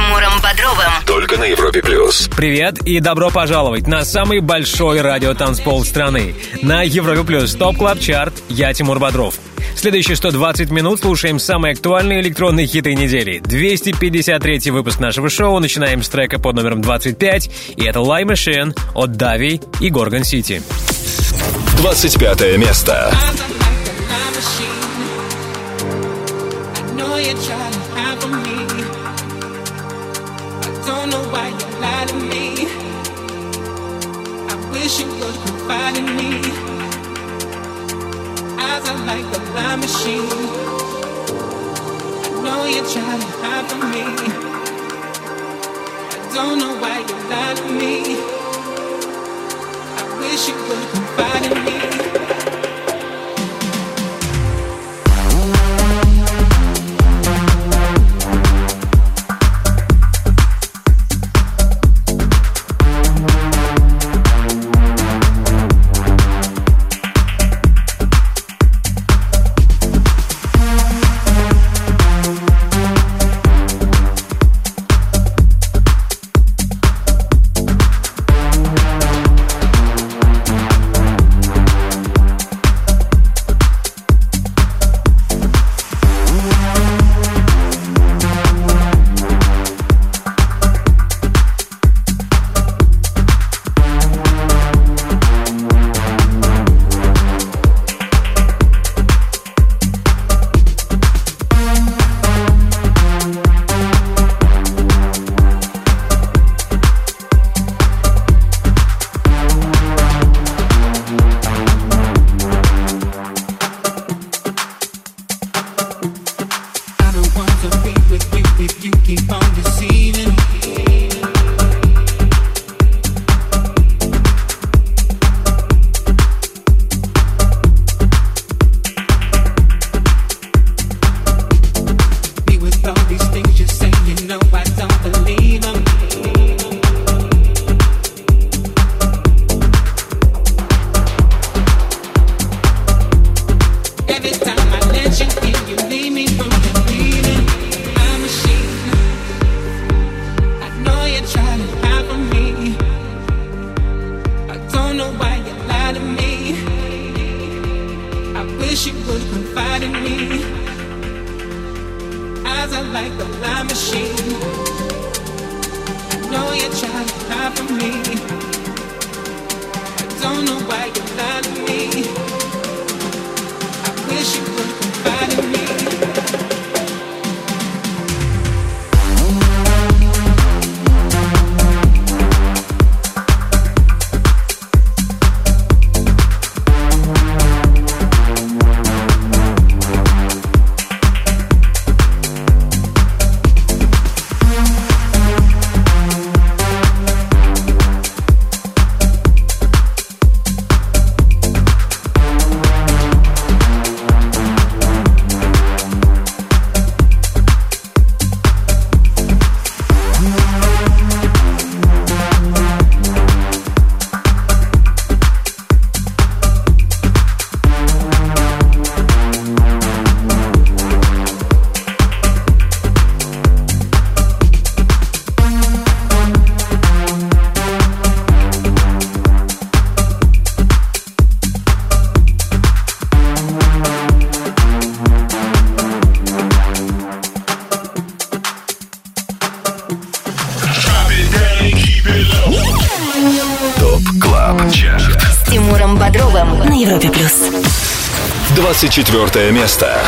Тимуром Бодровым. Только на Европе плюс. Привет и добро пожаловать на самый большой радиотанцпол страны. На Европе плюс топ клаб чарт. Я Тимур Бодров. Следующие 120 минут слушаем самые актуальные электронные хиты недели. 253 выпуск нашего шоу. Начинаем с трека под номером 25. И это Lie Machine от Дави и Горгон Сити. 25 место. you're trying to have flying machine. I know you're trying to hide from me. I don't know why you lied to me. I wish you would confide in me. lie. No, you're to me. I don't know why you lied to me. I wish you would confide in me. 24 место.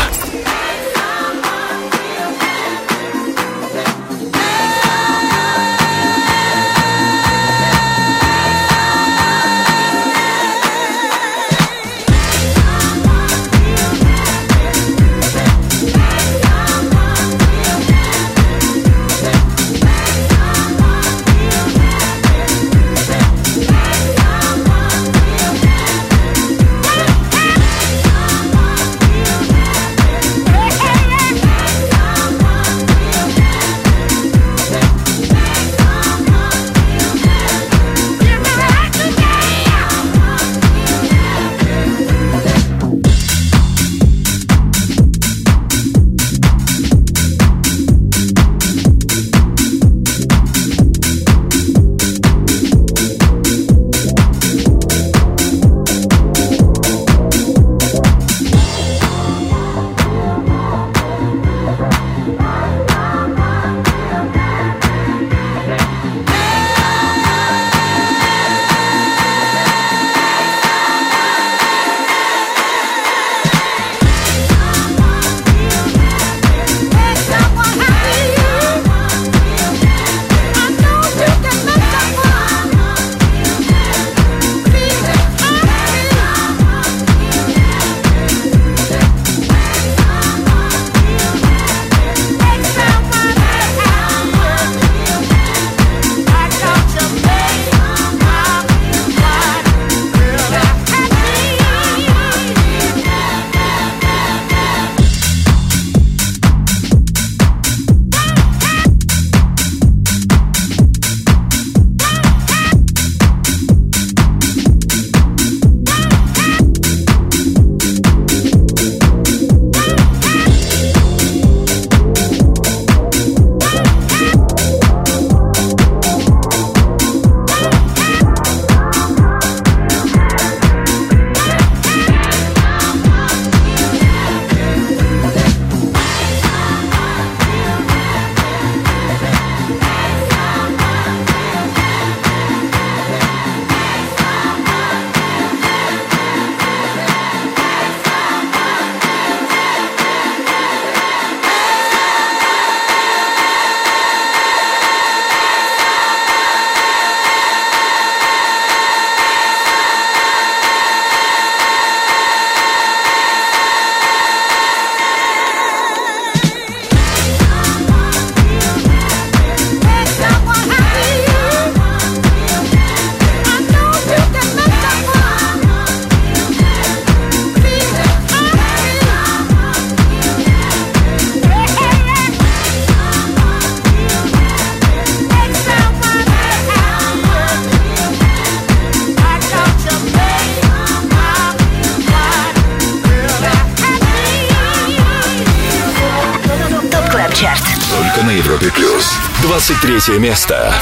23 место.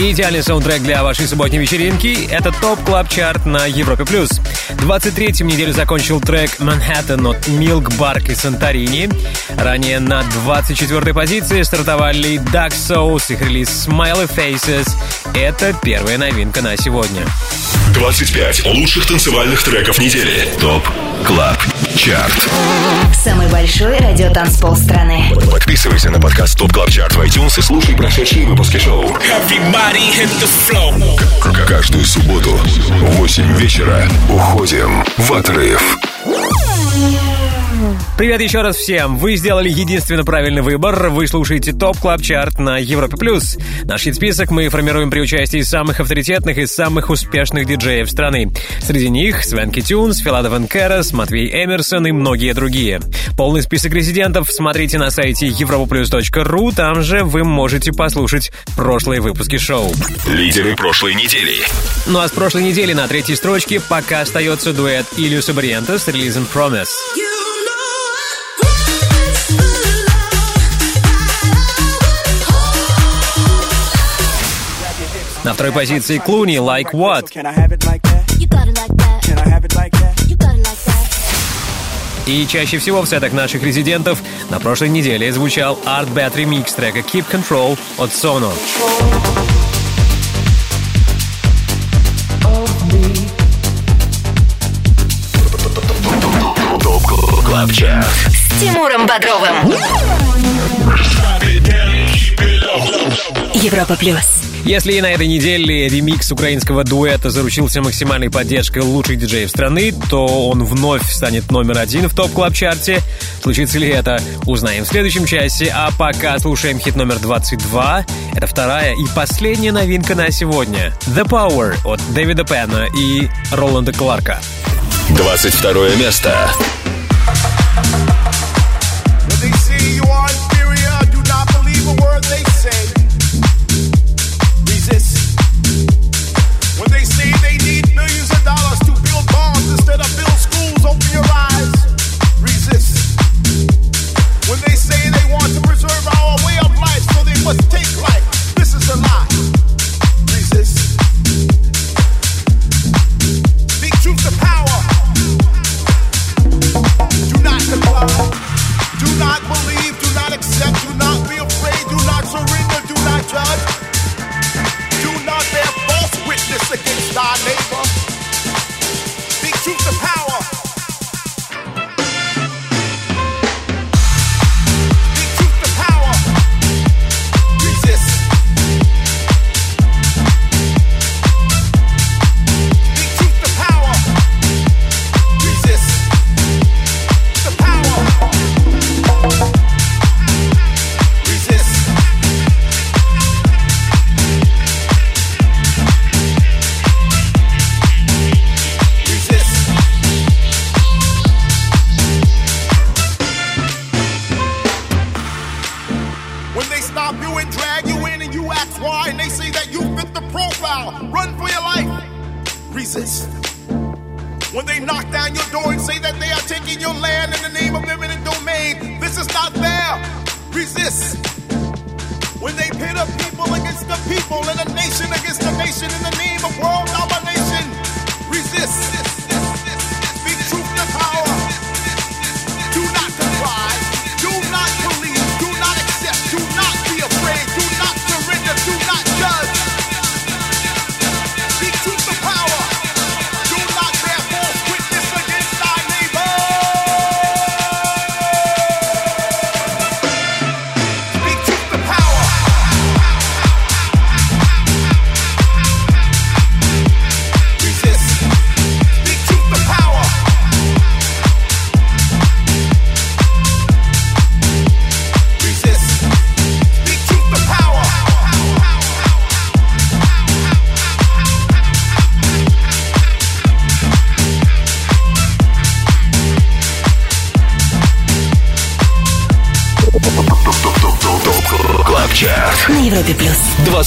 Идеальный саундтрек для вашей субботней вечеринки — это Top Club Chart на Европе+. плюс. 23-м неделю закончил трек «Манхэттен» от Milk Bar и Санторини. Ранее на 24-й позиции стартовали Duck Sauce, их релиз «Smiley Face». Это первая новинка на сегодня. 25 лучших танцевальных треков недели. Top Club Chart. Самый большой радиотанцпол страны. Подписывайся на подкаст Top Club Chart в iTunes и слушай прошедшие выпуски шоу. Каждую субботу в 8 вечера уходим в отрыв. Привет еще раз всем! Вы сделали единственно правильный выбор. Вы слушаете Top Club Chart на Европе+. плюс. Наш хит-список мы формируем при участии самых авторитетных и самых успешных диджеев страны. Среди них Swanky Tunes, Filatov & Karas, Matvey Emerson и многие другие. Полный список резидентов смотрите на сайте europaplus.ru. Там же вы можете послушать прошлые выпуски шоу. Лидеры прошлой недели. Ну а с прошлой недели на третьей строчке пока остается дуэт Ильюса Бриента с релизом Promise. На второй позиции Клуни «Like What». И чаще всего в сетах наших резидентов на прошлой неделе звучал Artbat ремикс трека Keep Control от Sono. С Тимуром Бодровым. Европа плюс. Если и на этой неделе ремикс украинского дуэта заручился максимальной поддержкой лучших диджеев страны, то он вновь станет номер один в Top Club Chart е. Случится ли это, узнаем в следующем часе. А пока слушаем хит номер 22. Это вторая и последняя новинка на сегодня. The Power от Дэвида Пена и Роланда Кларка. 22 место. now.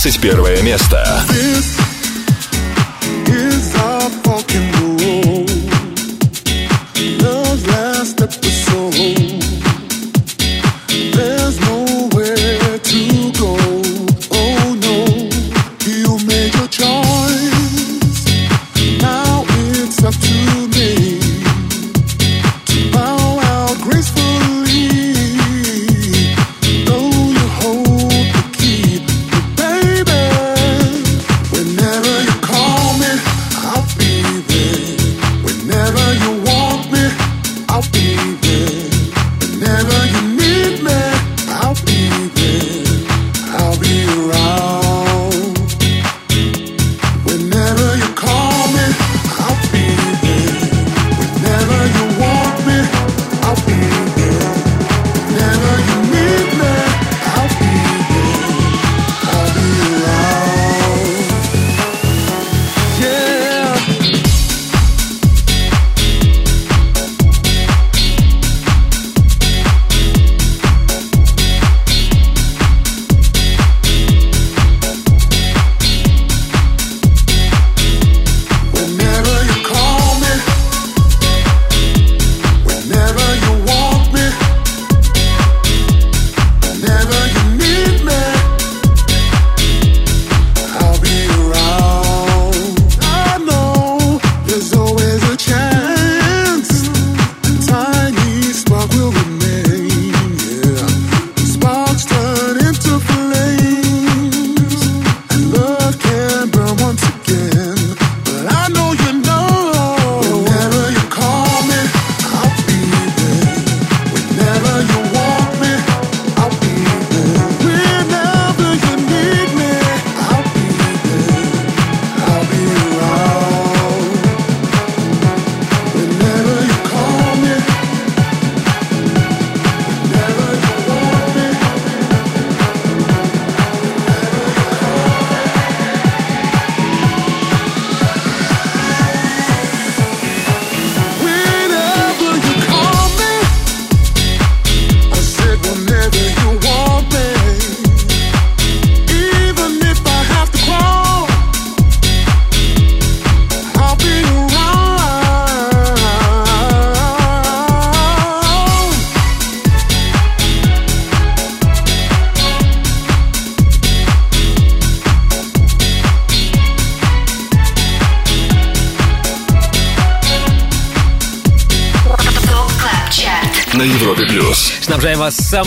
21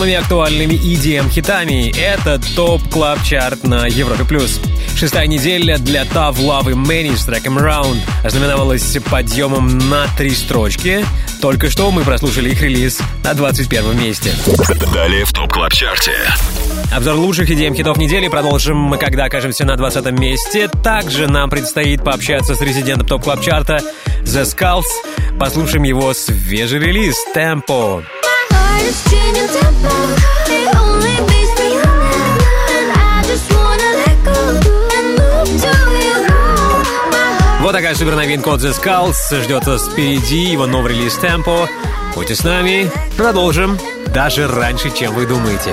самыми актуальными EDM-хитами. Это Top Club Chart на Европе+. плюс. Шестая неделя для Love и Many с треком Round ознаменовалась подъемом на три строчки. Только что мы прослушали их релиз на 21 месте. Далее в ТОП Клаб Чарте. Обзор лучших EDM хитов недели продолжим мы, когда окажемся на 20 месте. Также нам предстоит пообщаться с резидентом Top Club Chart а The Skulls. Послушаем его свежий релиз «Темпо». Вот такая супер новинка от The Skulls. Ждет вас впереди, его новый релиз Tempo. Будьте с нами, продолжим. Даже раньше, чем вы думаете.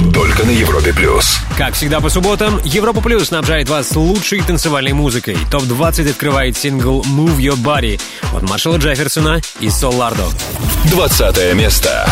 Только на Европе Плюс. Как всегда по субботам, Европа Плюс снабжает вас лучшей танцевальной музыкой. ТОП-20 открывает сингл «Move Your Body» от Маршала Джефферсона и Solardo. 20 место.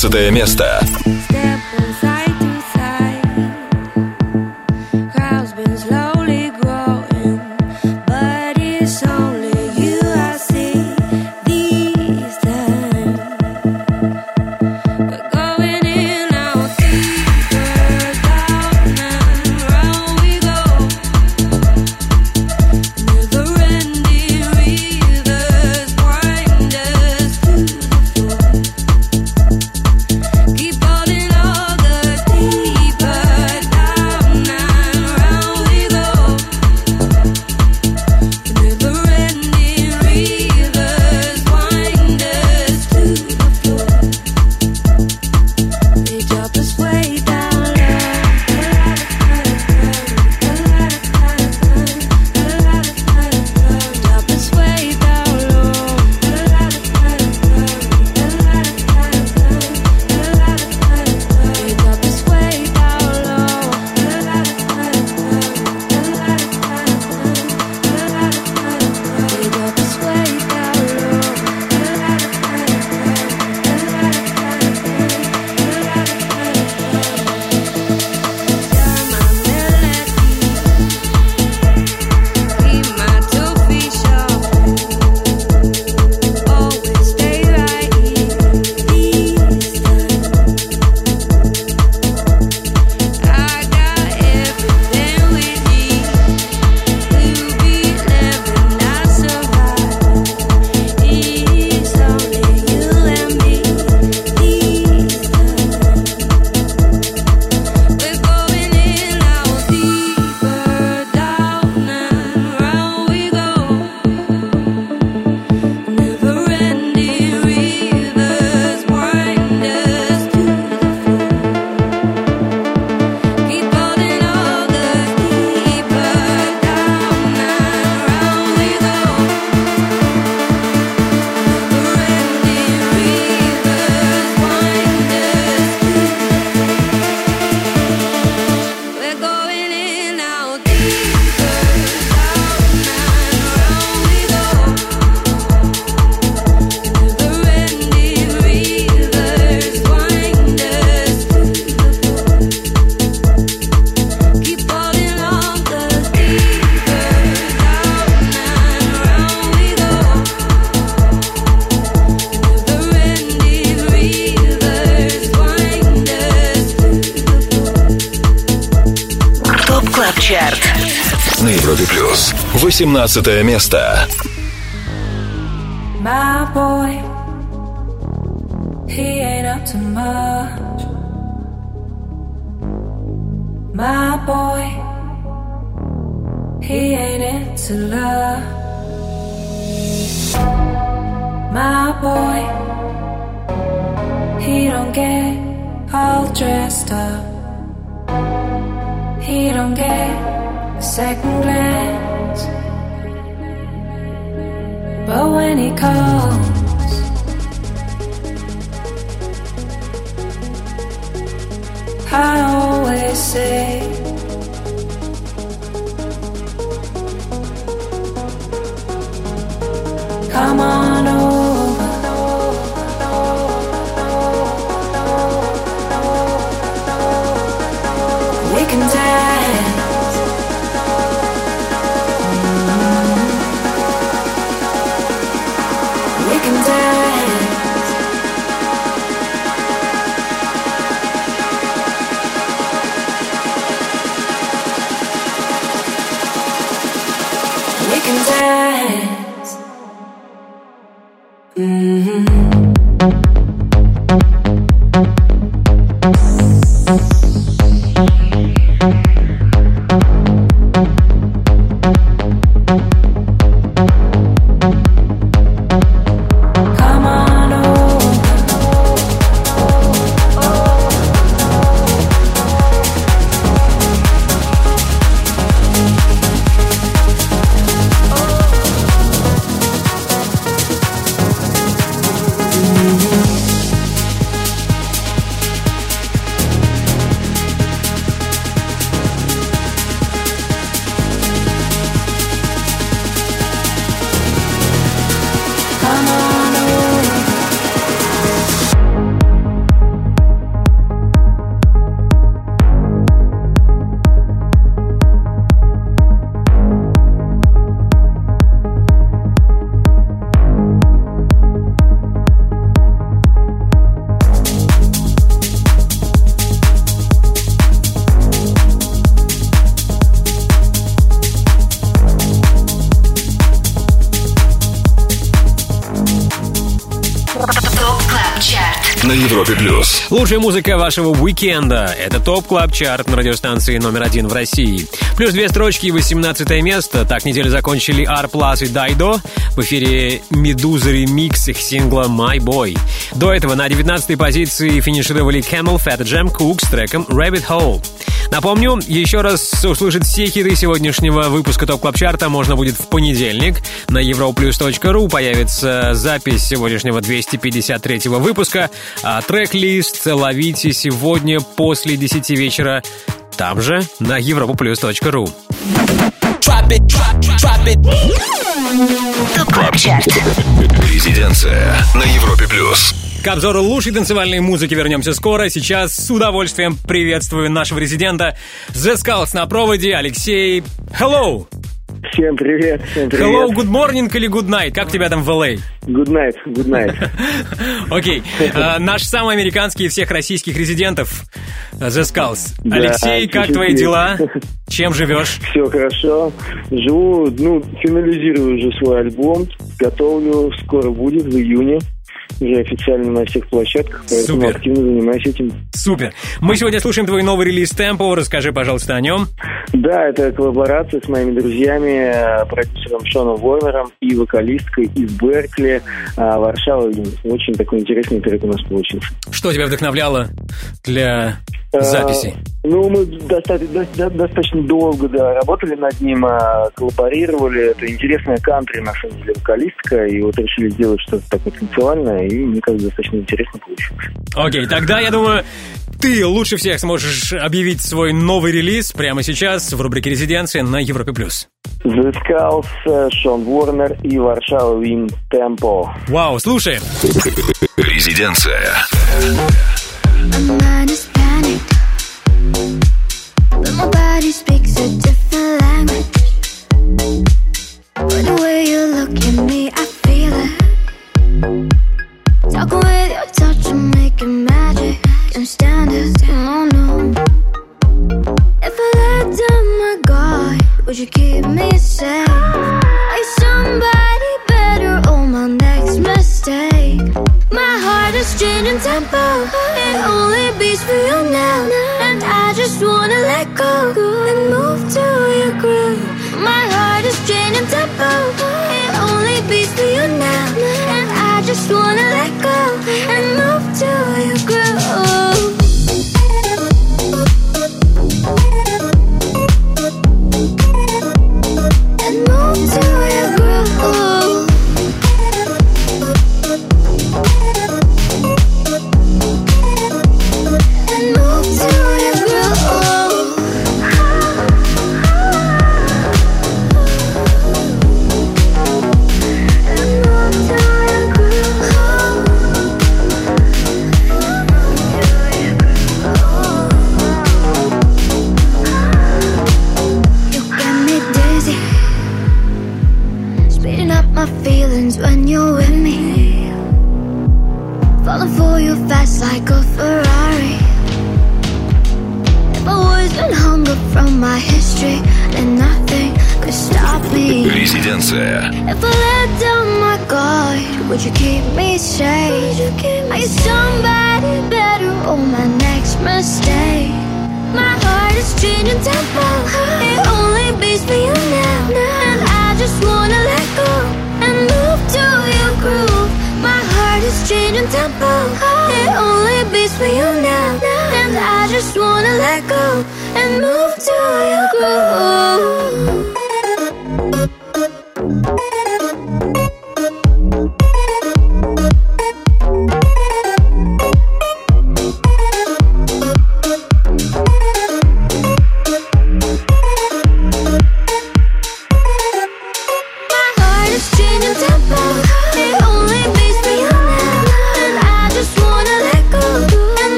19 место. 18 место. I always say, Лучшая музыка вашего уикенда – это Top Club Chart на радиостанции номер один в России. Плюс две строчки и 18 место. Так неделю закончили R и Dido. В эфире Медуза ремикс их сингла My Boy. До этого на 19 позиции финишировали CamelPhat, Jem Cooke с треком Rabbit Hole. Напомню, еще раз услышать все хиты сегодняшнего выпуска Top Club Chart а можно будет в понедельник. На europlus.ru появится запись сегодняшнего 253 выпуска, а трек-лист ловите сегодня после 10 вечера там же на europoplus.ru. Резиденция на Европе плюс. К обзору лучшей танцевальной музыки вернемся скоро. Сейчас с удовольствием приветствую нашего резидента The Skulls на проводе. Алексей, hello! Всем привет, всем привет. Hello, good morning или good night? Как тебя там в LA? Good night, good night. Окей. А, Наш самый американский из всех российских резидентов The Skulls. Да, Алексей, как твои дела? Чем живешь? Все хорошо. Живу, ну, финализирую уже свой альбом. Готовлю, скоро будет, в июне. Уже официально на всех площадках, поэтому Супер. активно занимаюсь этим. Супер. Мы сегодня слушаем твой новый релиз Темпо. Расскажи, пожалуйста, о нем. Да, это коллаборация с моими друзьями, э, продюсером Шоном Ворнером и вокалисткой из Беркли, э, Варшава. Очень такой интересный трек у нас получился. Что тебя вдохновляло для Э, записи? Ну, мы достаточно, до- достаточно долго да, работали над ним, а, коллаборировали. Это интересная кантри, на самом деле, вокалистка. И вот решили сделать что-то такое танцевальное, и мне кажется, достаточно интересно получилось. Окей, тогда, я думаю, ты лучше всех сможешь объявить свой новый релиз прямо сейчас в рубрике «Резиденция» на Европе+. плюс. The Skulls, э, Шон Уорнер и Варшава Вин Темпо. Вау, слушай. Резиденция. But my body speaks a different language. But the way you look at me, I feel it. Talking with your touch making magic. Can't stand it, no. If I let down my guard, would you keep me safe? Are you somebody better? Oh my is changing tempo. It only beats for you now. And I just wanna let go and move to your groove. My heart is changing tempo. It only beats for you now. And I just wanna let go and move to your groove. Резиденция. If I let down my guard, would you keep me safe? Are you somebody better or my next mistake? My heart is changing tempo. It only beats for you now. And I just wanna let go and move to your groove. My heart is changing tempo. It only beats for you now. And I just wanna let go and move to your groove.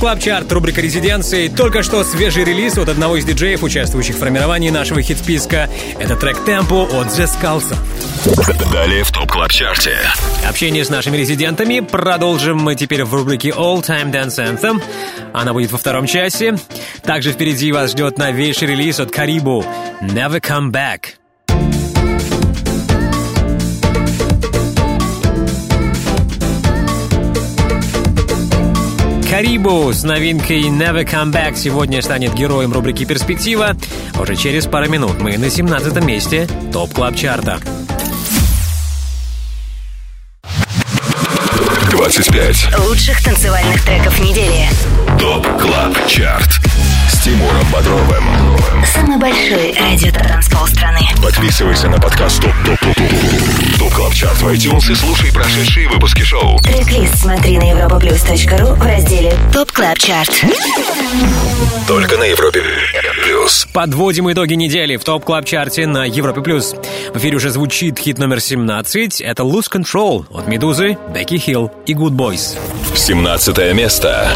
Club Chart, рубрика «Резиденции». Только что свежий релиз от одного из диджеев, участвующих в формировании нашего хит-списка. Это трек «Темпо» от The Scalza. Далее в Top Club Chart е. Общение с нашими резидентами продолжим мы теперь в рубрике All Time Dance Anthem. Она будет во втором часе. Также впереди вас ждет новейший релиз от Карибу «Never Come Back». Карибу с новинкой Never Come Back сегодня станет героем рубрики «Перспектива». Уже через пару минут мы на 17 месте Top Club Chart а. 25. Лучших танцевальных треков недели. Top Club Chart. С Тимуром Бодровым. Самый большой радиотанцпол страны. Подписывайся на подкаст Top Top Top Top Top Club Chart в iTunes и слушай прошедшие выпуски шоу. Трек-лист смотри на europaplus.ru в разделе Top Club Chart. Только на Европе плюс. Подводим итоги недели в Top Club Chart е на Европе+. плюс. В эфире уже звучит хит номер 17. Это Lose Control от Meduza, Becky Hill и Goodboys. 17 место.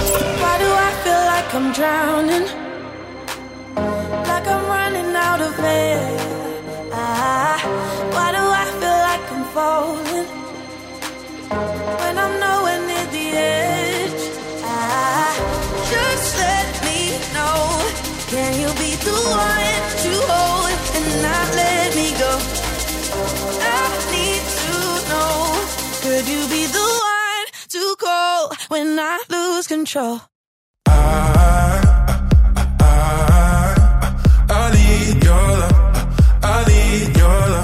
Can you be the one to hold and not let me go? I need to know. Could you be the one to call when I lose control? I need your love. I need your love.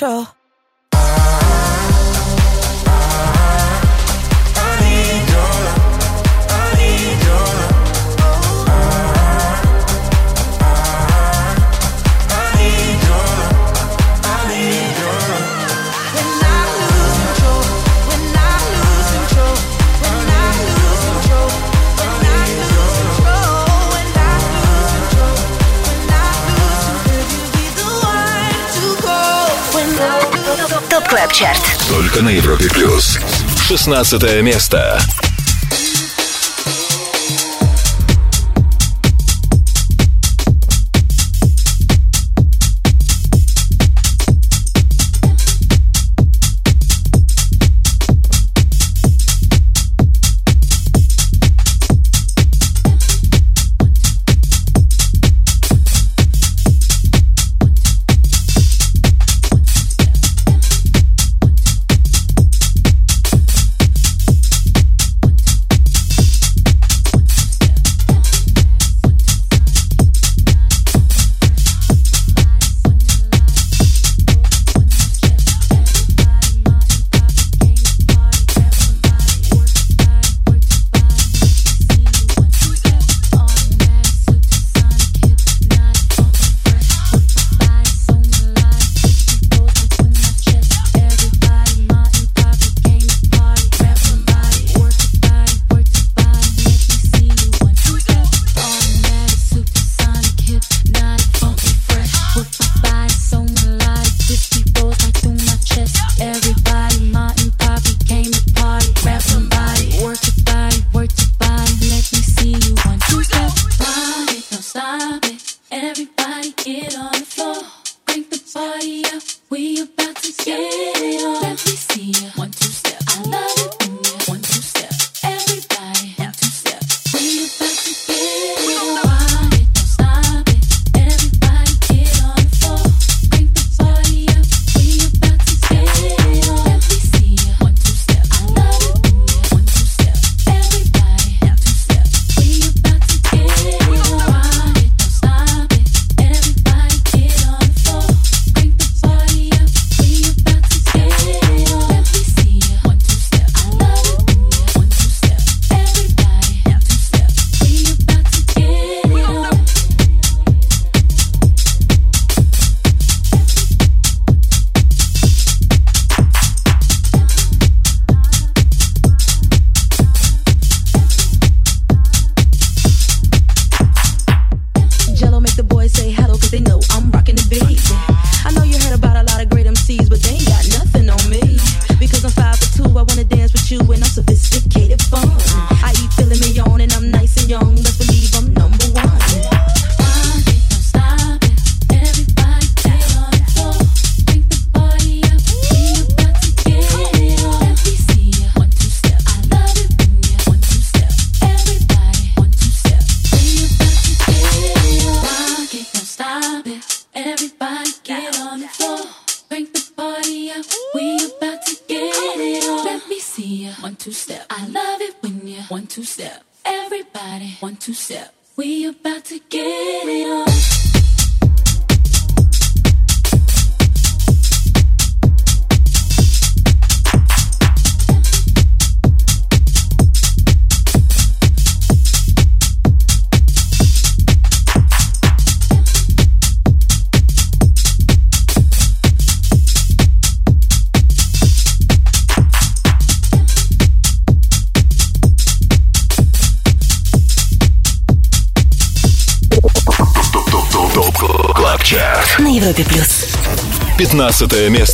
control. ТОП КЛАБ ЧАРТ. Только на Европе Плюс. 16 место. четвертое место.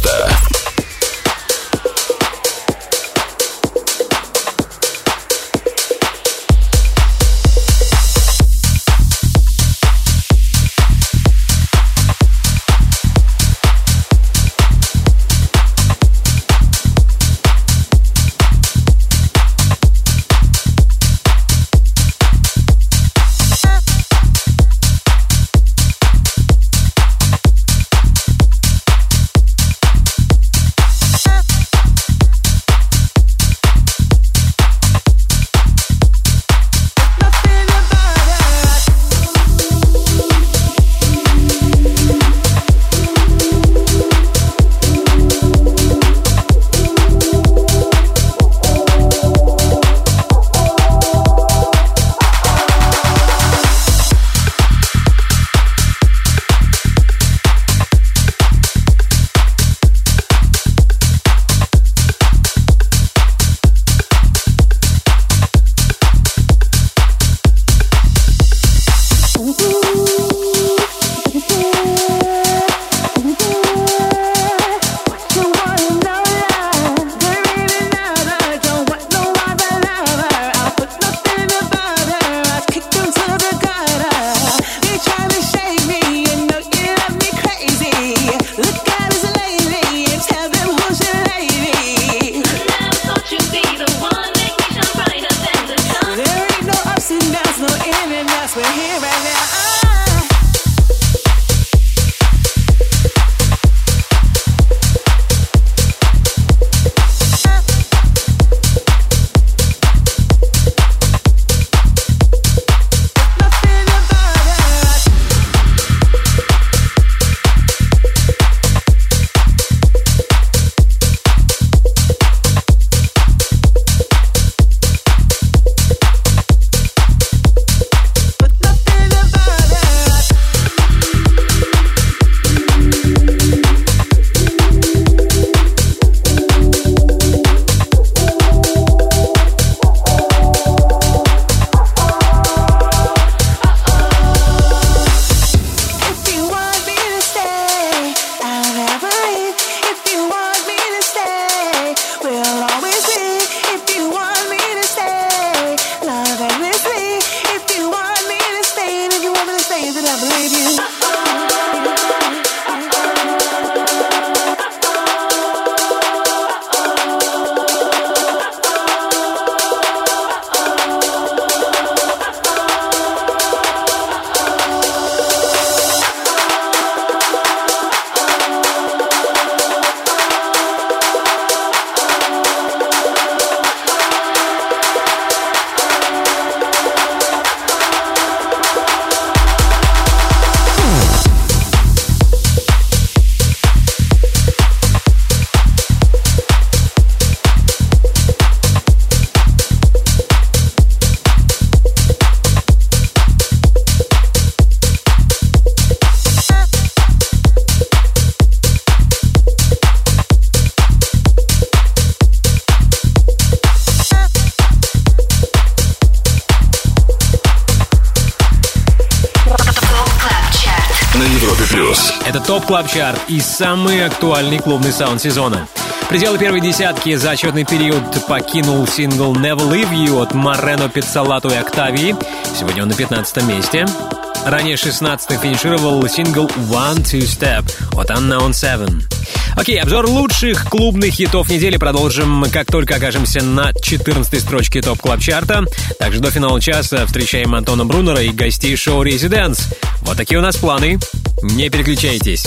Это Top Club Chart и самый актуальный клубный саунд сезона. Пределы первой десятки за отчетный период покинул сингл Never Leave You от Moreno Pezzolato и Октавии. Сегодня он на 15 месте. Ранее 16 финишировал сингл One Two Step от Unknown7. Окей, обзор лучших клубных хитов недели продолжим, как только окажемся на 14 строчке Top Club Chart а Также до финала часа встречаем Антона Брунера и гостей шоу «Residance». Вот такие у нас планы. Не переключайтесь.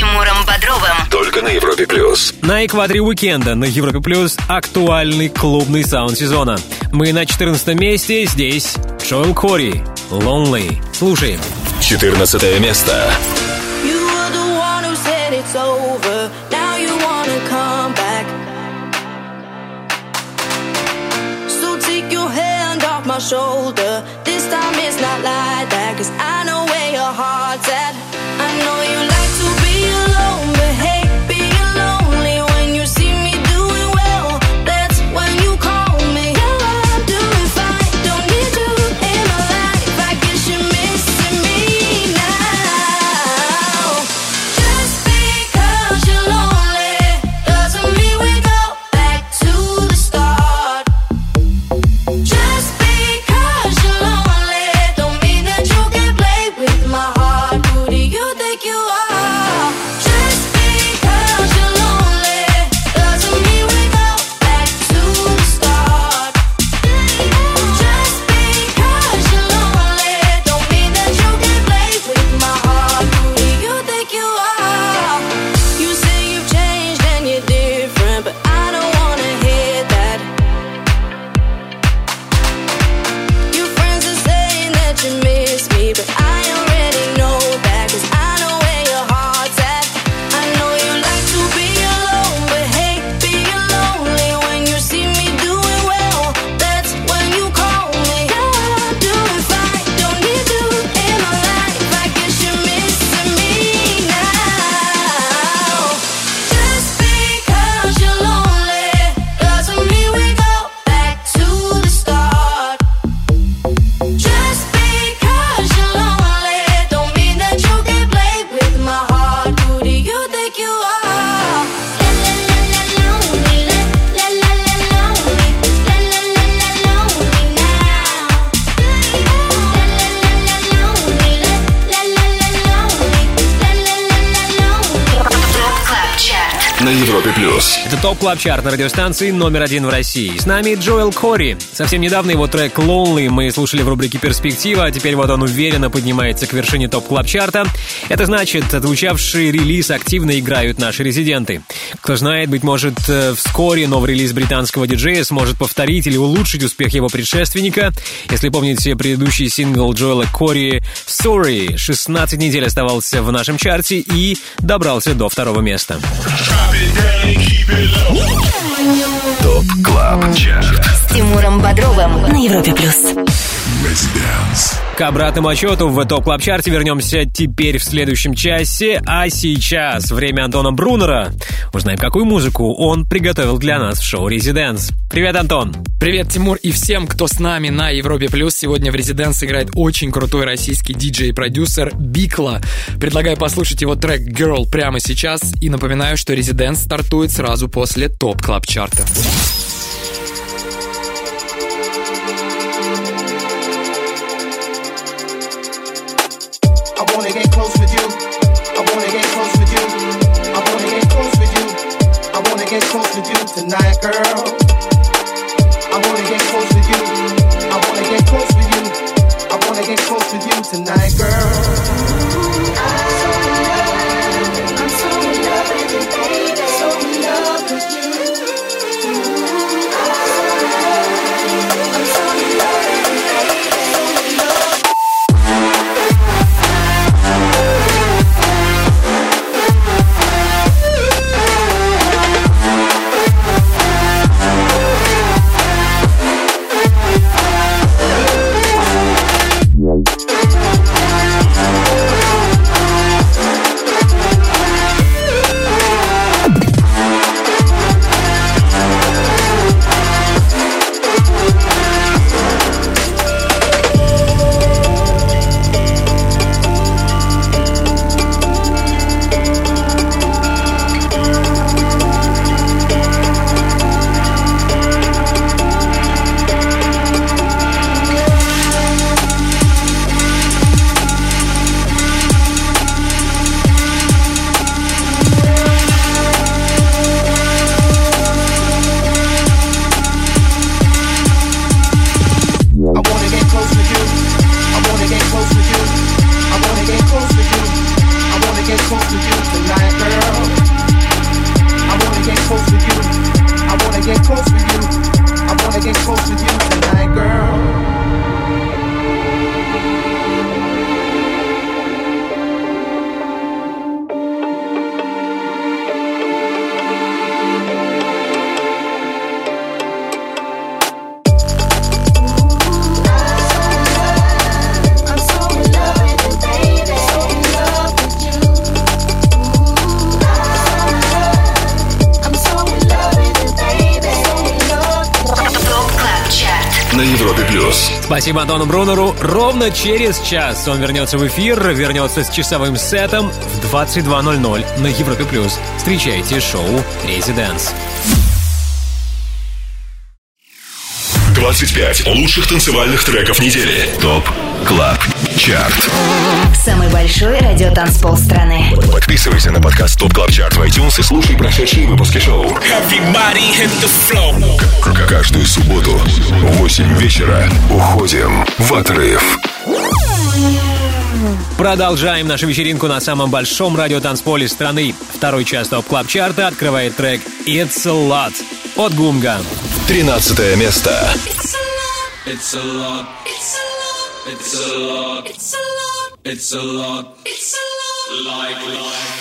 Тимуром Бодровым. Только на Европе плюс. На экваторе уикенда на Европе Плюс актуальный клубный саунд сезона. Мы на 14 месте, здесь Джоэл Кори, Lonely. Слушаем. 14 место. My shoulder. This time it's not like that. Cause I know where your heart's at. I know you Top Club Chart на радиостанции номер один в России. С нами Joel Corry. Совсем недавно его трек «Lonely» мы слушали в рубрике «Перспектива», а теперь вот он уверенно поднимается к вершине Top Club Chart а. Это значит, отзвучавший релиз активно играют наши резиденты. Кто знает, быть может, э, вскоре новый релиз британского диджея сможет повторить или улучшить успех его предшественника. Если помните предыдущий сингл Joel Corry «Sorry», 16 недель оставался в нашем чарте и добрался до второго места. ТОП КЛАБ ЧАРТ. С Тимуром Бодровым на Европе Плюс. К обратному отчету в топ клаб чарте вернемся теперь в следующем часе, а сейчас время Антона Брунера. Узнаем, какую музыку он приготовил для нас в шоу «Резиденс». Привет, Антон! Привет, Тимур, и всем, кто с нами на Европе Плюс. Сегодня в Резиденс играет очень крутой российский диджей и продюсер Бикла. Предлагаю послушать его трек Girl прямо сейчас и напоминаю, что Резиденс стартует сразу после топ клаб чарта. I wanna get close with you. I wanna get close with you. I wanna get close with you. I wanna get close with you tonight, girl. I wanna get close with you. I wanna get close you. I wanna get close you tonight, girl. Спасибо Антону Брунеру. Ровно через час он вернется в эфир, вернется с часовым сетом в 22.00 на Европе плюс. Встречайте шоу «Резиденс». 25 лучших танцевальных треков недели. ТОП КЛАБ ЧАРТ. Самый большой радиотанцпол страны. Подписывайся на подкаст ТОП КЛАБ ЧАРТ в iTunes и слушай прошедшие выпуски шоу. Каждую субботу в 8 вечера уходим в отрыв. Продолжаем нашу вечеринку на самом большом радиотанцполе страны. Второй час Top Club Chart а открывает трек «It's a Lot» от Гумга. 13 место. It's a lot. It's a lot. It's a lot. It's a lot. It's a lot. Like, like.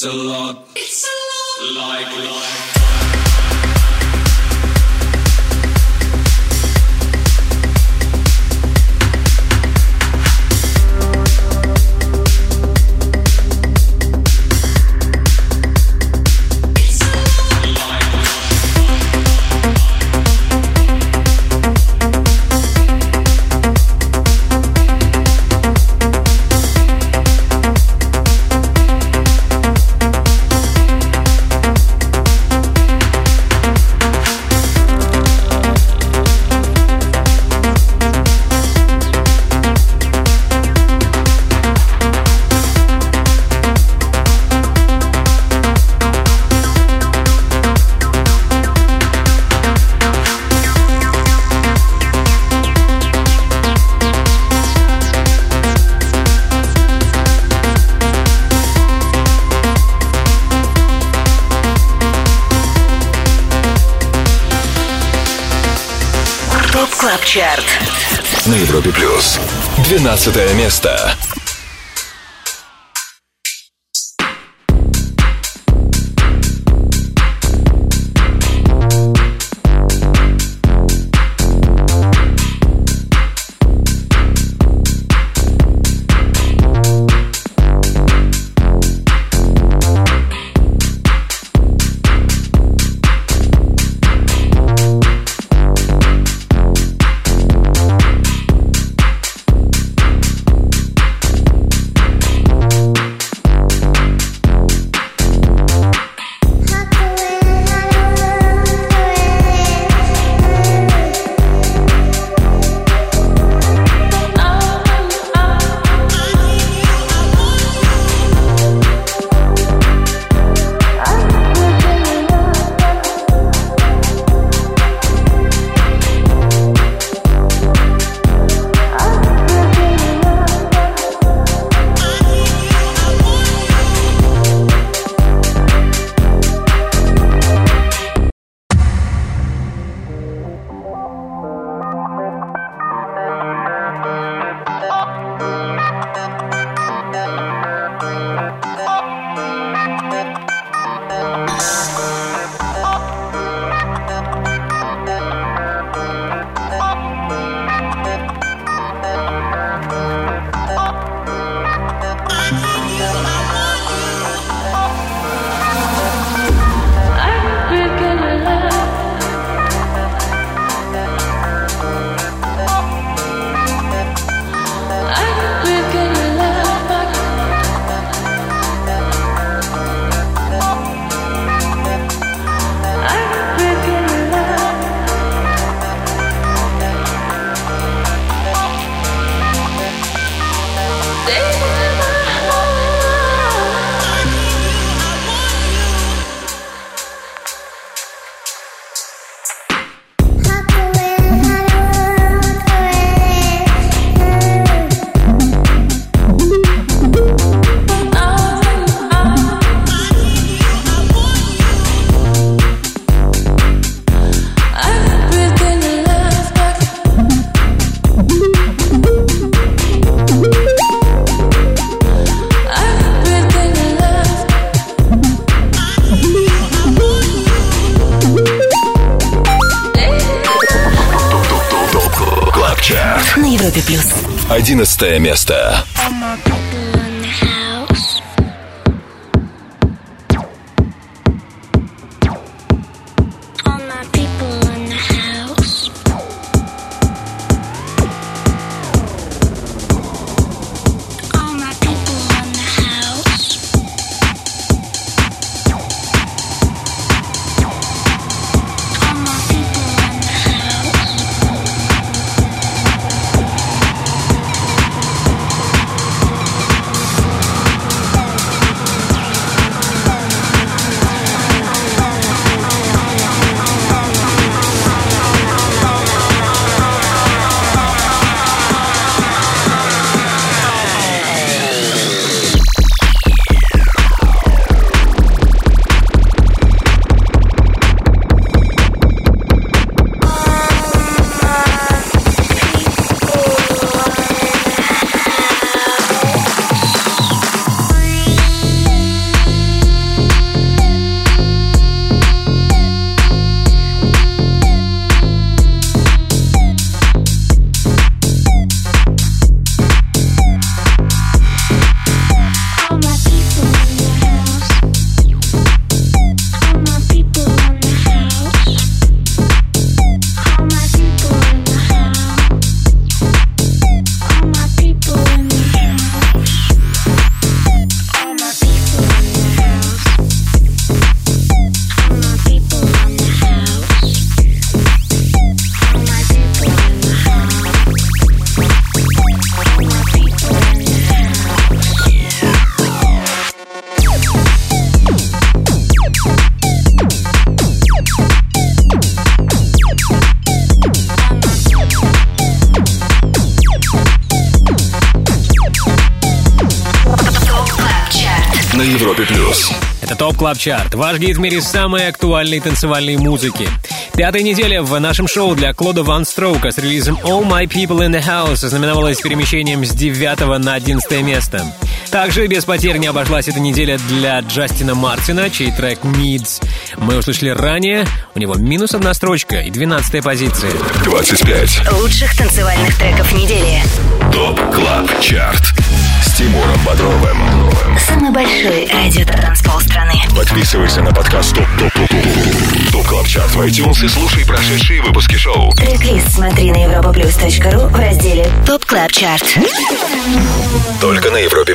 so Чарт. На Европе плюс. 12 место. Европе плюс. Одиннадцатое место. Club Chart, ваш гид в мире самой актуальной танцевальной музыки. Пятая неделя в нашем шоу для Клода Ван Строука с релизом All My People in the House ознаменовалась перемещением с 9 на 11 место. Также без потерь не обошлась эта неделя для Джастина Мартина, чей трек Needs мы услышали ранее. У него минус одна строчка и 12 позиция. 25. Лучших танцевальных треков недели. Top Club Chart. Тимуром Бодровым. Самый большой радиотанцпол страны. Подписывайся на подкаст Top Top Top Top Top Club Chart в iTunes и слушай прошедшие выпуски шоу. Трек-лист смотри на europaplus.ru в разделе Top Club Chart. Только на Европе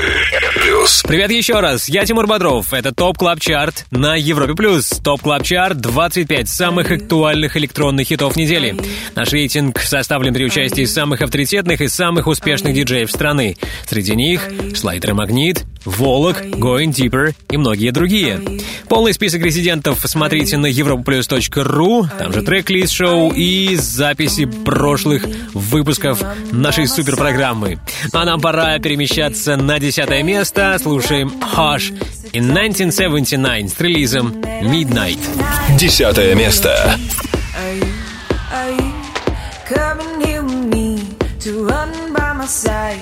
плюс. Привет еще раз, я Тимур Бодров. Это Top Club Chart на Европе Плюс. Top Club Chart 25 самых актуальных электронных хитов недели. Наш рейтинг составлен при участии самых авторитетных и самых успешных диджеев страны. Среди них Слайдер Магнит, Волок, Going Deeper и многие другие. Полный список резидентов смотрите на europaplus.ru, там же трек-лист шоу и записи прошлых выпусков нашей суперпрограммы. Ну а нам пора перемещаться на десятое место. Слушаем Hush in 1979 с релизом Midnight. Десятое место. Are you, are you coming here with me to run by my side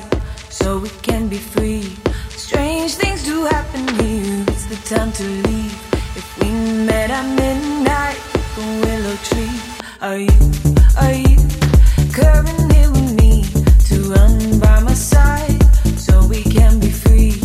so we can be free? Strange things do happen here. It's the time to leave. If we met at midnight, the willow tree. Are you, are you coming here with me to run by my side so we can be free?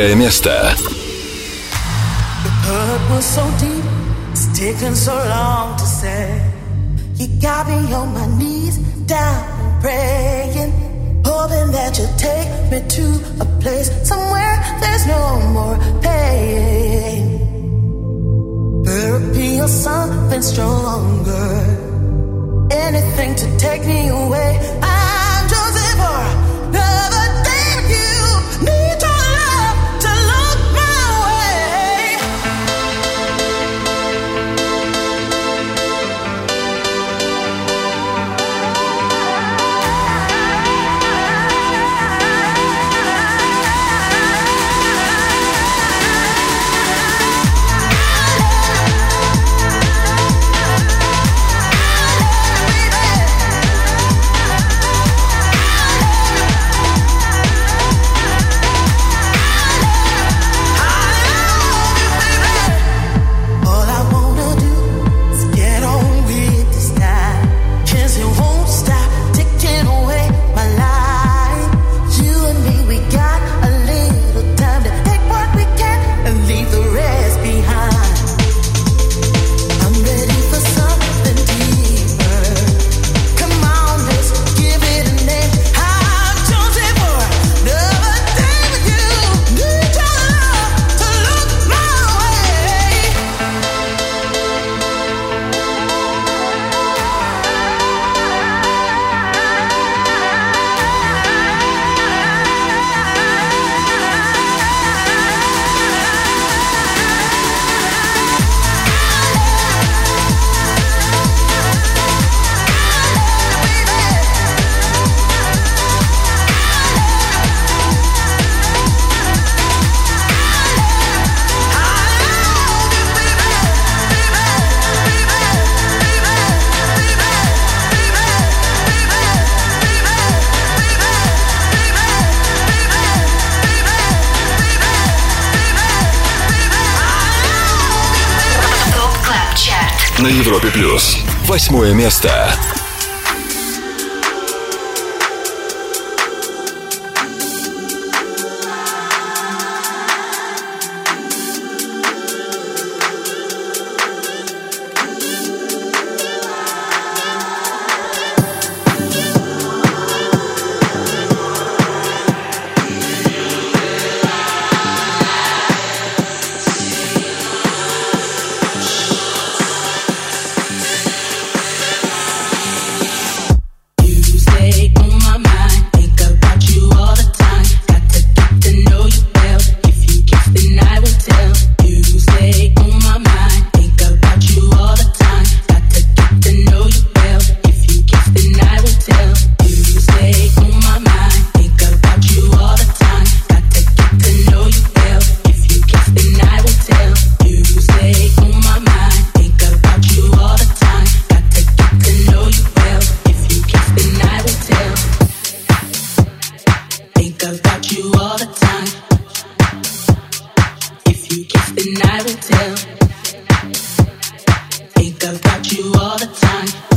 Девятое место. Восьмое место. Think about you all the time.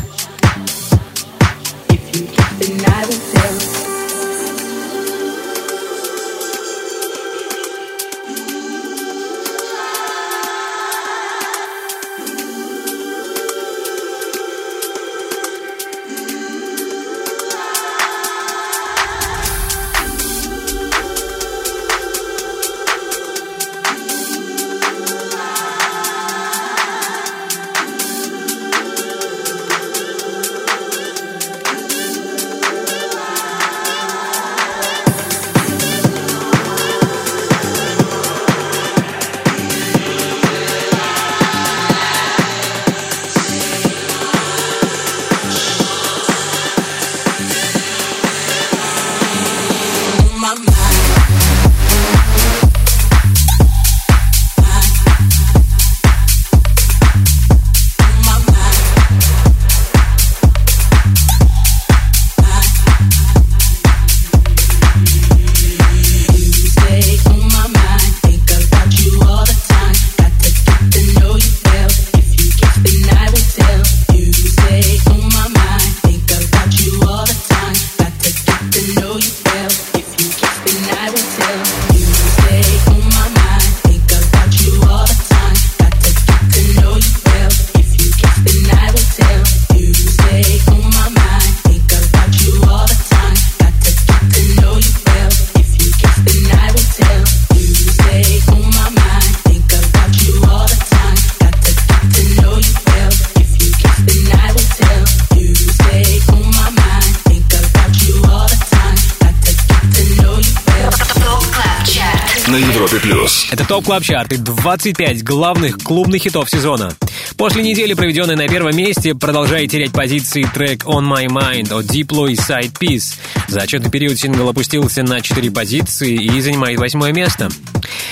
Top Club Chart и 25 главных клубных хитов сезона. После недели, проведенной на первом месте, продолжает терять позиции трек On My Mind от Diplo и Side Piece. За отчетный период сингл опустился на 4 позиции и занимает восьмое место.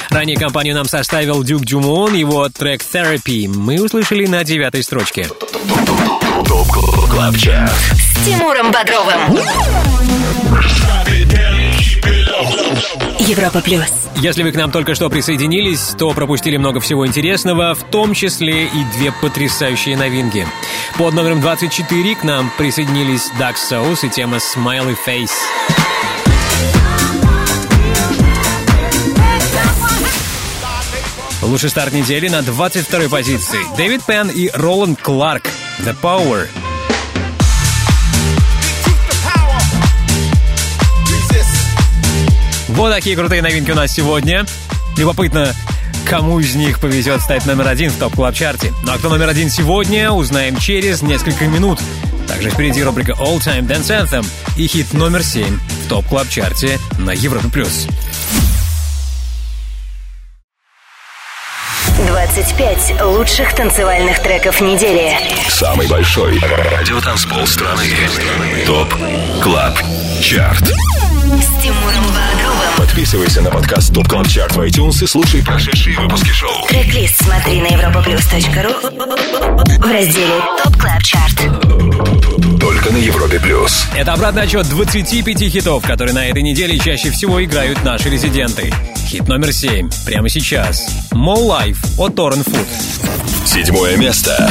Ранее компанию нам составил Дюк Дюмон, его трек Therapy мы услышали на девятой строчке. Top Club Chart. С Тимуром Бодровым. Европа плюс. Если вы к нам только что присоединились, то пропустили много всего интересного, в том числе и две потрясающие новинки. Под номером 24 к нам присоединились Duck Sauce и тема Smiley Face. Лучший старт недели на 22 позиции. Дэвид Пен и Роланд Кларк. The Power. Вот такие крутые новинки у нас сегодня. Любопытно, кому из них повезет стать номер один в топ клаб чарте Ну а кто номер один сегодня, узнаем через несколько минут. Также впереди рубрика All Time Dance Anthem и хит номер семь в топ клаб чарте на Европе+. плюс. 25 лучших танцевальных треков недели. Самый большой радиотанцпол страны. Top Club Chart. С Тимуром. Подписывайся на подкаст Top Club Chart в iTunes и слушай прошедшие выпуски шоу. Трек-лист смотри на europaplus.ru в разделе Top Club Chart. Только на Европе Плюс. Это обратный отсчет 25 хитов, которые на этой неделе чаще всего играют наши резиденты. Хит номер 7 прямо сейчас. More Life от Torren Foot. Седьмое место.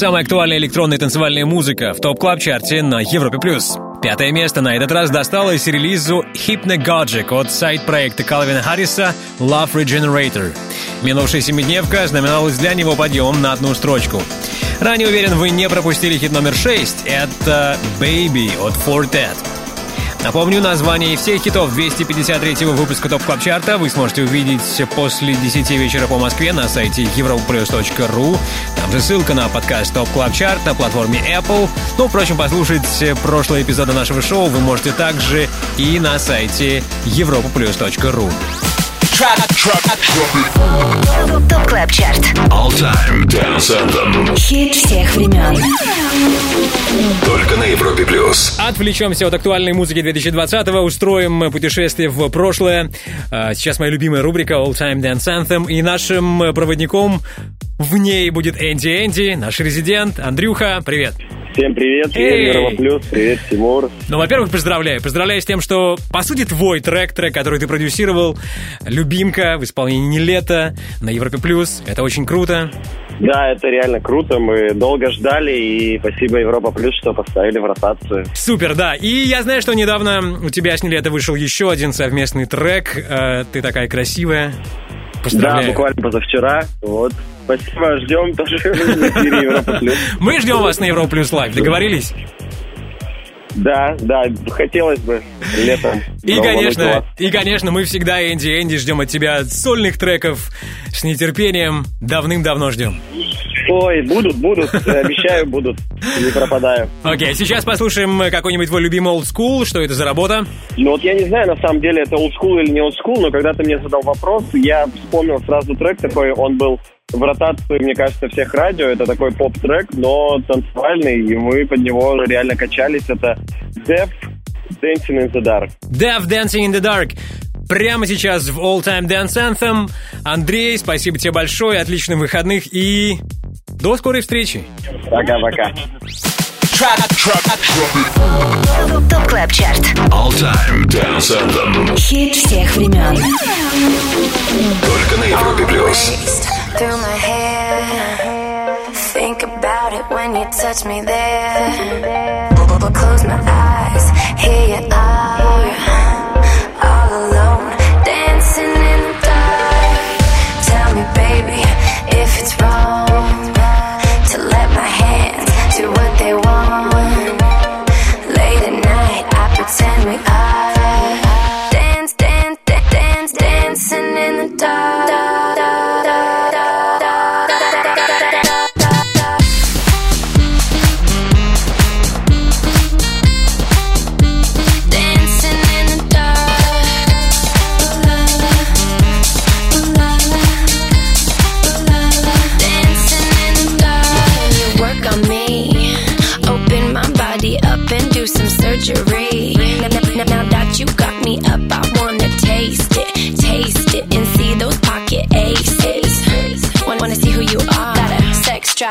Самая актуальная электронная танцевальная музыка в Top Club Chart е на Европе+. плюс. Пятое место на этот раз досталось релизу Hypnagogic от сайд-проекта Калвина Харриса Love Regenerator. Минувшая семидневка знаменовалась для него подъемом на одну строчку. Ранее уверен, вы не пропустили хит номер 6. Это Baby от Four Tet. Напомню, название всех хитов 253-го выпуска Top Club Chart а вы сможете увидеть после 10 вечера по Москве на сайте europaplus.ru. Там же ссылка на подкаст Top Club Chart на платформе Apple. Ну, впрочем, послушать прошлые эпизоды нашего шоу вы можете также и на сайте europaplus.ru. Top Club Chart. All Time Dance Anthem. Хит всех времен. Только на Европе плюс. Отвлечемся от актуальной музыки 2020-го, устроим путешествие в прошлое. А, Сейчас моя любимая рубрика All Time Dance Anthem, и нашим проводником в ней будет Энди Энди, наш резидент. Андрюха, привет. Всем привет, Эй! привет, Европа Плюс, привет, Тимур. Ну, во-первых, поздравляю. Поздравляю с тем, что, по сути, твой трек, трек, который ты продюсировал, «Любимка» в исполнении «Не лето» на Европе+. плюс. Это очень круто. Да, это реально круто, мы долго ждали, и спасибо Европа Плюс, что поставили в ротацию. Супер, да. И я знаю, что недавно у тебя с «Не лето» вышел еще один совместный трек. Э, Ты такая красивая. Поздравляю. Да, буквально позавчера, вот. Спасибо, ждем тоже Европа Плюс. Мы ждем вас на Европа Плюс Лайв. Договорились? Да, да, хотелось бы летом. И, конечно, и, конечно, мы всегда, Энди, Энди, ждем от тебя сольных треков с нетерпением. Давным-давно ждем. Ой, будут, будут, обещаю, будут. Не пропадаю. Окей, сейчас послушаем какой-нибудь твой любимый school. Что это за работа? Ну вот я не знаю, на самом деле, это school или не school, но когда ты мне задал вопрос, я вспомнил сразу трек такой, он был в ротации, мне кажется, всех радио. Это такой поп-трек, но танцевальный, и мы под него реально качались. Это Def Dancing in the Dark. Dev Dancing in the Dark. Прямо сейчас в All Time Dance Anthem. Андрей, спасибо тебе большое, отличных выходных и до скорой встречи. Пока-пока. ТОП КЛАБ ЧАРТ. All Time Dance Anthem. Хит всех времен. Только на Европе плюс. Through my hair. Think about it when you touch me there.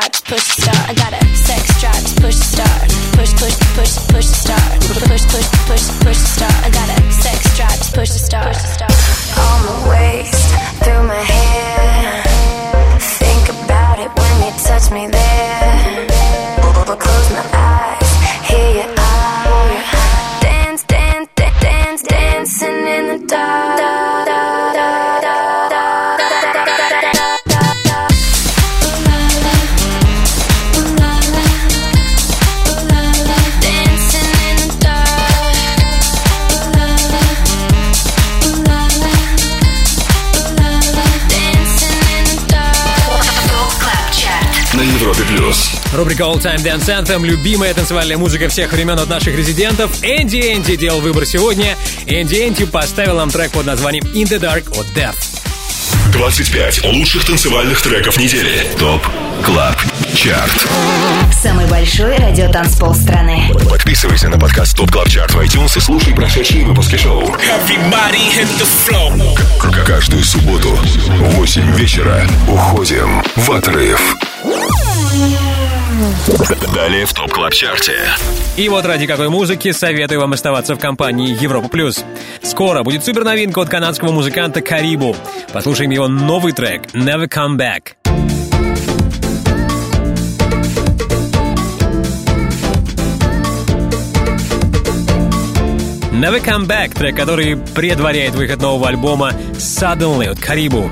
To push start. I got a sex drive push start. Push, push, push, push start. Push, push, push, push start. I got a sex drive push start. Рубрика All Time Dance Anthem. Любимая танцевальная музыка всех времен от наших резидентов. Энди Энди делал выбор сегодня. Энди Энди поставил нам трек под названием In the Dark от Dev. 25 лучших танцевальных треков недели. Top Club Chart. Самый большой радиотанцпол страны. Подписывайся на подкаст Top Club Chart в iTunes и слушай прошедшие выпуски шоу. К- Каждую субботу в 8 вечера уходим в отрыв. Далее в Top Club Chart е. И вот ради какой музыки советую вам оставаться в компании Европа Плюс. Скоро будет супер новинка от канадского музыканта Карибу. Послушаем его новый трек Never Come Back. Never Come Back, трек, который предваряет выход нового альбома Suddenly от Карибу.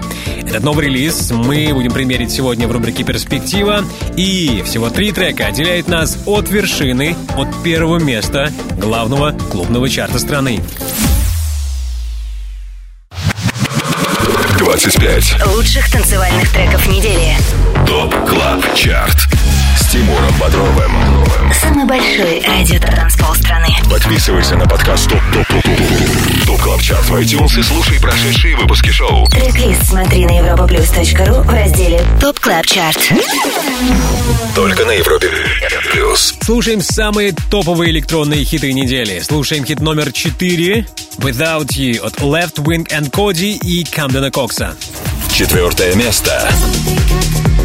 Этот новый релиз мы будем премьерить сегодня в рубрике «Перспектива». И всего три трека отделяют нас от вершины, от первого места главного клубного чарта страны. 25 Лучших танцевальных треков недели. ТОП Клаб Чарт. С Тимуром Бодровым. Самый большой радиотанцпол страны. Подписывайся на подкаст Top Top Top Top Top Club Chart в iTunes и слушай прошедшие выпуски шоу. Трек-лист смотри на europaplus.ru в разделе ТОП КЛАБ ЧАРТ. Только на Европе Плюс. Слушаем самые топовые электронные хиты недели. Слушаем хит номер 4 Without You от Left Wing and Cody и Камдена Кокса. Четвертое место. let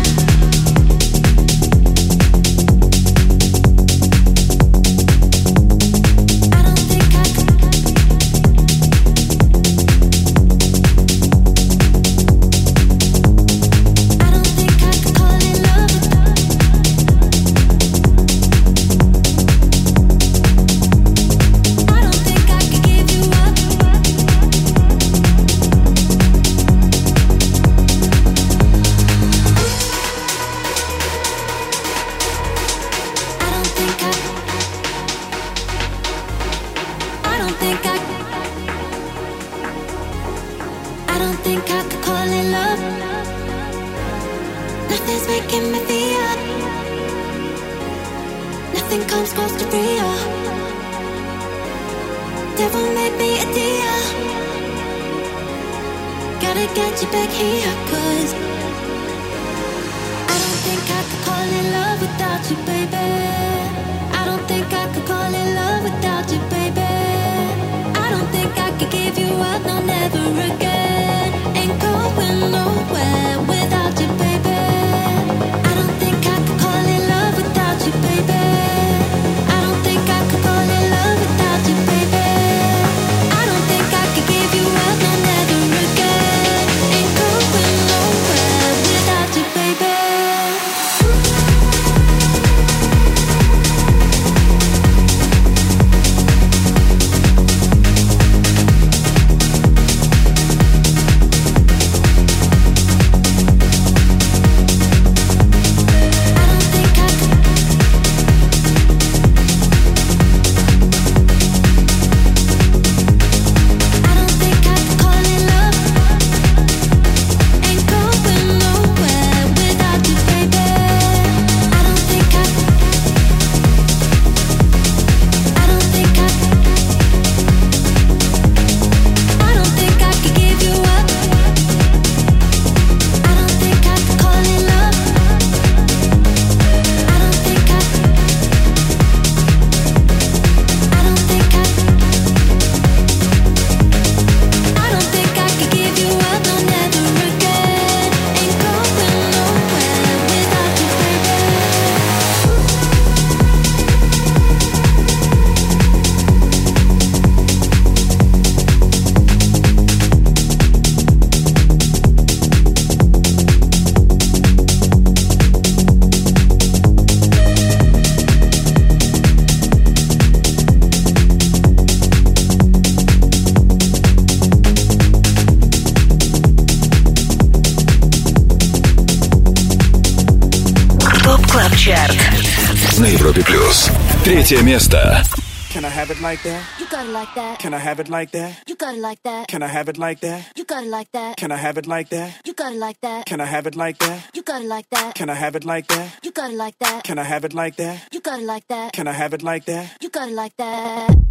Третье место. Can I have it like that? You got it like that. Can I have it like that? You got it like that. Can I have it like that? You got it like that. Can I have it like that? You got it like that. Can I have it like that? You got it like that. Can I have it like that? You got it like that. Can I have it like that? You got it like that. Can I have it like that? You got it like that.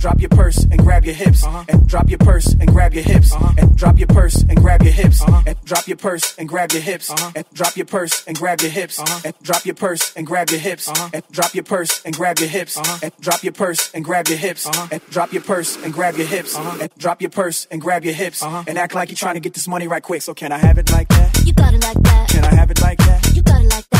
Drop your purse and grab your hips. And drop your purse and grab your hips. And drop your purse and grab your hips. And drop your purse and grab your hips. And drop your purse and grab your hips. And drop your purse and grab your hips. And drop your purse and grab your hips. And drop your purse and grab your hips. And drop your purse and grab your hips. And drop your purse and grab your hips. And act like you're trying to get this money right quick. So can I have it like that? You got it like that. Can I have it like that? You got it like that.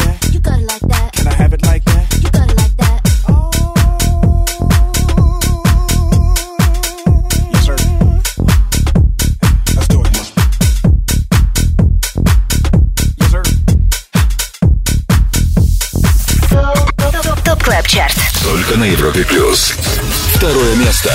На Европе плюс. Второе место.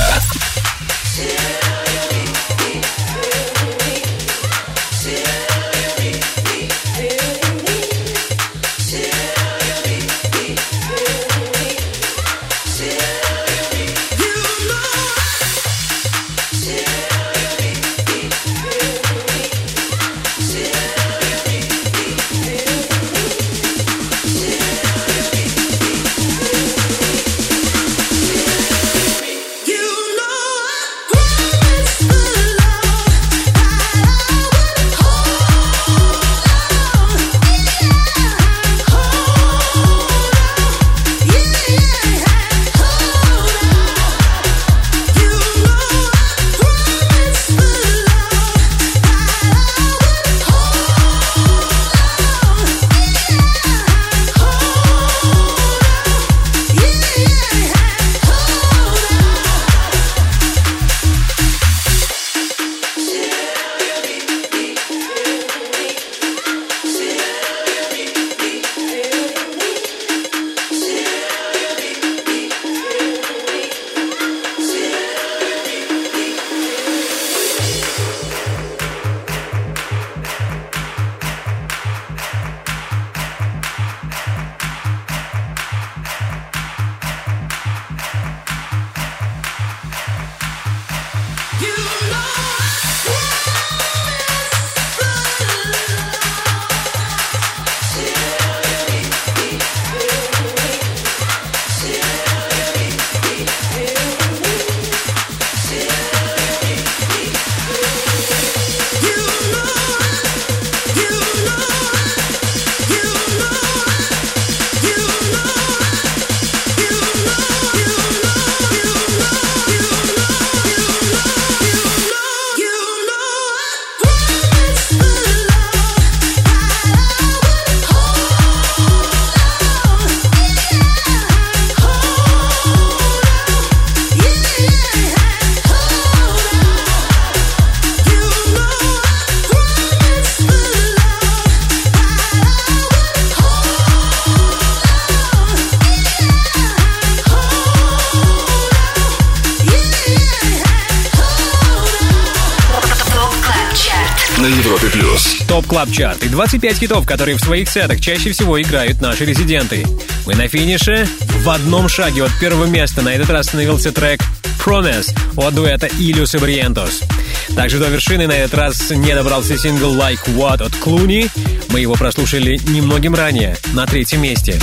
Чарт и 25 хитов, которые в своих сетах чаще всего играют наши резиденты. Мы на финише. В одном шаге от первого места на этот раз становился трек Promise от дуэта Ilius и Бриентос. Также до вершины на этот раз не добрался сингл Like What от Клуни. Мы его прослушали немногим ранее, на третьем месте.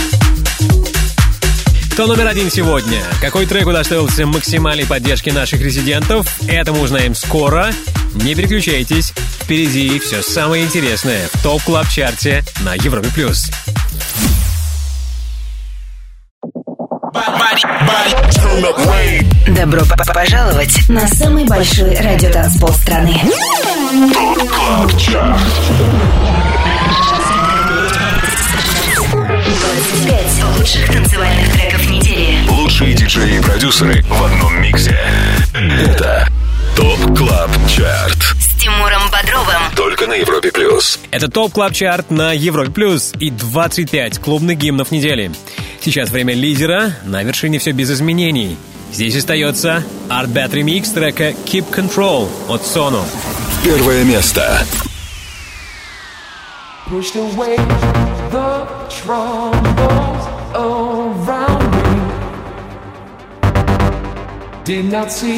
Кто номер один сегодня? Какой трек удостоился максимальной поддержки наших резидентов? Это мы узнаем скоро. Не переключайтесь. Впереди все самое интересное в Top Club Chart е на Европе+. плюс. Добро п- пожаловать на самый большой радиотанцпол страны. 25 лучших танцевальных треков недели. Лучшие диджеи и продюсеры в одном миксе. Это Top Club Chart. Тимуром Бодровым. Только на Европе плюс. Это Top Club Chart на Европе Плюс и 25 клубных гимнов недели. Сейчас время лидера, на вершине все без изменений. Здесь остается Artbat Remix трека Keep Control от Sono. Первое место. pushed away the troubles around me. Did not see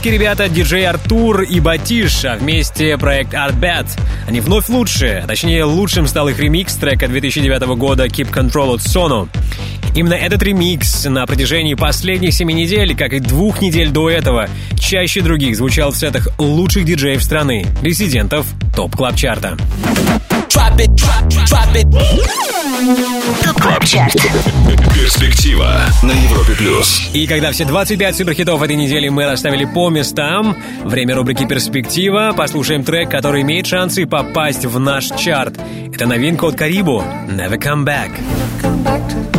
Украинские ребята диджей Артур и Батиш, а вместе проект Artbat. Они вновь лучшие, а точнее лучшим стал их ремикс трека 2009 года Keep Control от Sono. Именно этот ремикс на протяжении последних семи недель, как и двух недель до этого, чаще других звучал в сетах лучших диджеев страны, резидентов Top Club Чарта. Club Chart. Перспектива на Европе плюс. И когда все 25 суперхитов этой недели мы расставили по местам, время рубрики «Перспектива», послушаем трек, который имеет шансы попасть в наш чарт. Это новинка от Карибу «Never Come Back». and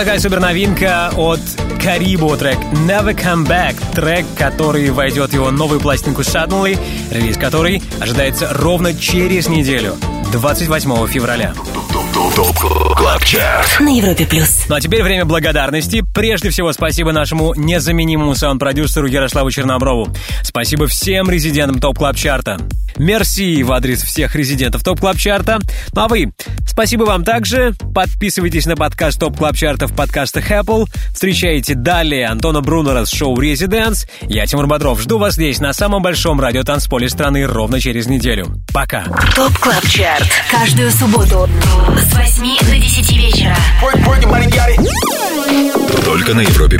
такая супер новинка от Карибо трек Never Come Back, трек, который войдет в его новую пластинку Suddenly, релиз которой ожидается ровно через неделю, 28 февраля. На Европе плюс. Ну а теперь время благодарности. Прежде всего, спасибо нашему незаменимому саунд-продюсеру Ярославу Черноброву. Спасибо всем резидентам Top Club Чарта. Мерси в адрес всех резидентов Top Club Чарта. Ну а вы, спасибо вам также. Подписывайтесь на подкаст Top Club Чарта в подкастах Apple. Встречайте далее Антона Брунера с шоу «Residence». Я Тимур Бодров. Жду вас здесь, на самом большом радиотанцполе страны, ровно через неделю. Пока. Top Club Chart. Каждую субботу с 8 до 10 вечера. Только на Европе